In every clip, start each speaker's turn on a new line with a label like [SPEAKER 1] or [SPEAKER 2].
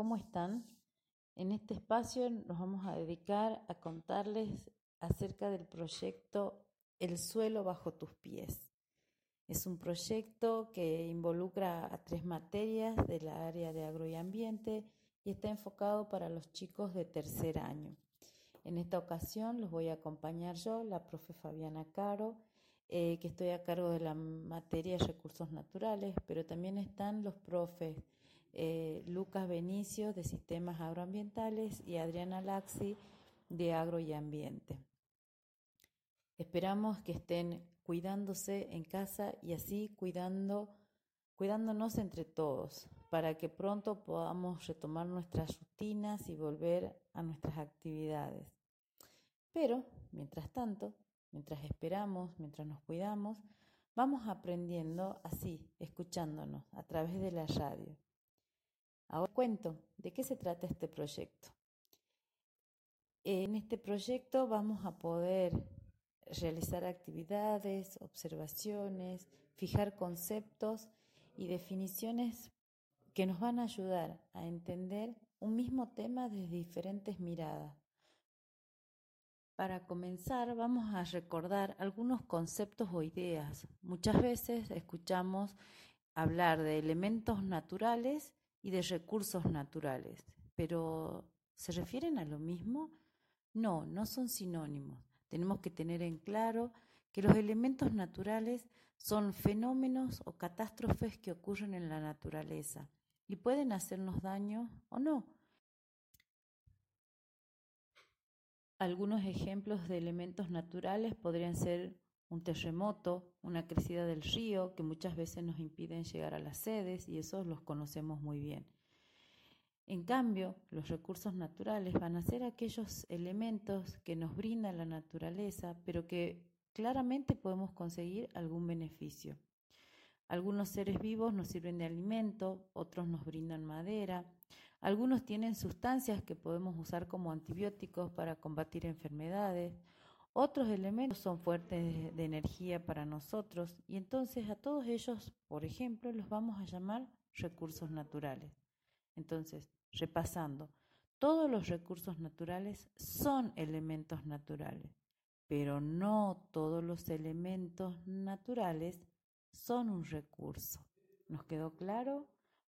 [SPEAKER 1] ¿cómo están? En este espacio nos vamos a dedicar a contarles acerca del proyecto El suelo bajo tus pies. Es un proyecto que involucra a tres materias de la área de agro y ambiente y está enfocado para los chicos de tercer año. En esta ocasión los voy a acompañar yo, la profe Fabiana Caro, eh, que estoy a cargo de la materia de recursos naturales, pero también están los profes eh, Lucas Benicio de Sistemas Agroambientales y Adriana Laxi de Agro y Ambiente. Esperamos que estén cuidándose en casa y así cuidando, cuidándonos entre todos para que pronto podamos retomar nuestras rutinas y volver a nuestras actividades. Pero, mientras tanto, mientras esperamos, mientras nos cuidamos, vamos aprendiendo así, escuchándonos a través de la radio. Ahora cuento de qué se trata este proyecto. En este proyecto vamos a poder realizar actividades, observaciones, fijar conceptos y definiciones que nos van a ayudar a entender un mismo tema desde diferentes miradas. Para comenzar, vamos a recordar algunos conceptos o ideas. Muchas veces escuchamos hablar de elementos naturales y de recursos naturales. Pero, ¿se refieren a lo mismo? No, no son sinónimos. Tenemos que tener en claro que los elementos naturales son fenómenos o catástrofes que ocurren en la naturaleza y pueden hacernos daño o no. Algunos ejemplos de elementos naturales podrían ser un terremoto, una crecida del río, que muchas veces nos impiden llegar a las sedes y esos los conocemos muy bien. En cambio, los recursos naturales van a ser aquellos elementos que nos brinda la naturaleza, pero que claramente podemos conseguir algún beneficio. Algunos seres vivos nos sirven de alimento, otros nos brindan madera, algunos tienen sustancias que podemos usar como antibióticos para combatir enfermedades, otros elementos son fuertes de energía para nosotros y entonces a todos ellos, por ejemplo, los vamos a llamar recursos naturales. Entonces, repasando, todos los recursos naturales son elementos naturales, pero no todos los elementos naturales son un recurso. ¿Nos quedó claro?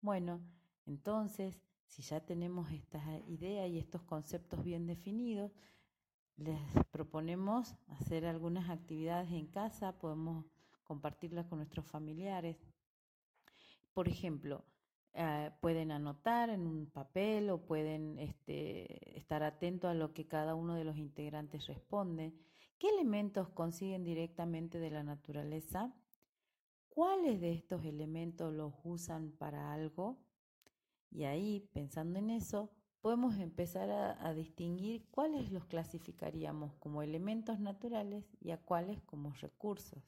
[SPEAKER 1] Bueno, entonces, si ya tenemos esta idea y estos conceptos bien definidos, les proponemos hacer algunas actividades en casa, podemos compartirlas con nuestros familiares. Por ejemplo, eh, pueden anotar en un papel o pueden este, estar atentos a lo que cada uno de los integrantes responde. ¿Qué elementos consiguen directamente de la naturaleza? ¿Cuáles de estos elementos los usan para algo? Y ahí, pensando en eso, podemos empezar a, distinguir cuáles los clasificaríamos como elementos naturales y a cuáles como recursos.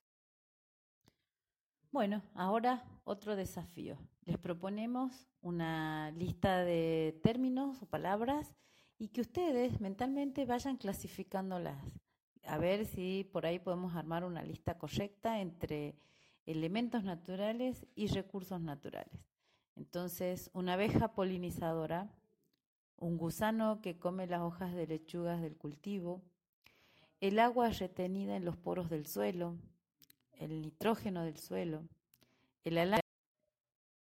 [SPEAKER 1] Bueno, ahora otro desafío. Les proponemos una lista de términos o palabras y que ustedes mentalmente vayan clasificándolas. A ver si por ahí podemos armar una lista correcta entre elementos naturales y recursos naturales. Entonces, una abeja polinizadora un gusano que come las hojas de lechugas del cultivo, el agua retenida en los poros del suelo, el nitrógeno del suelo, el alambre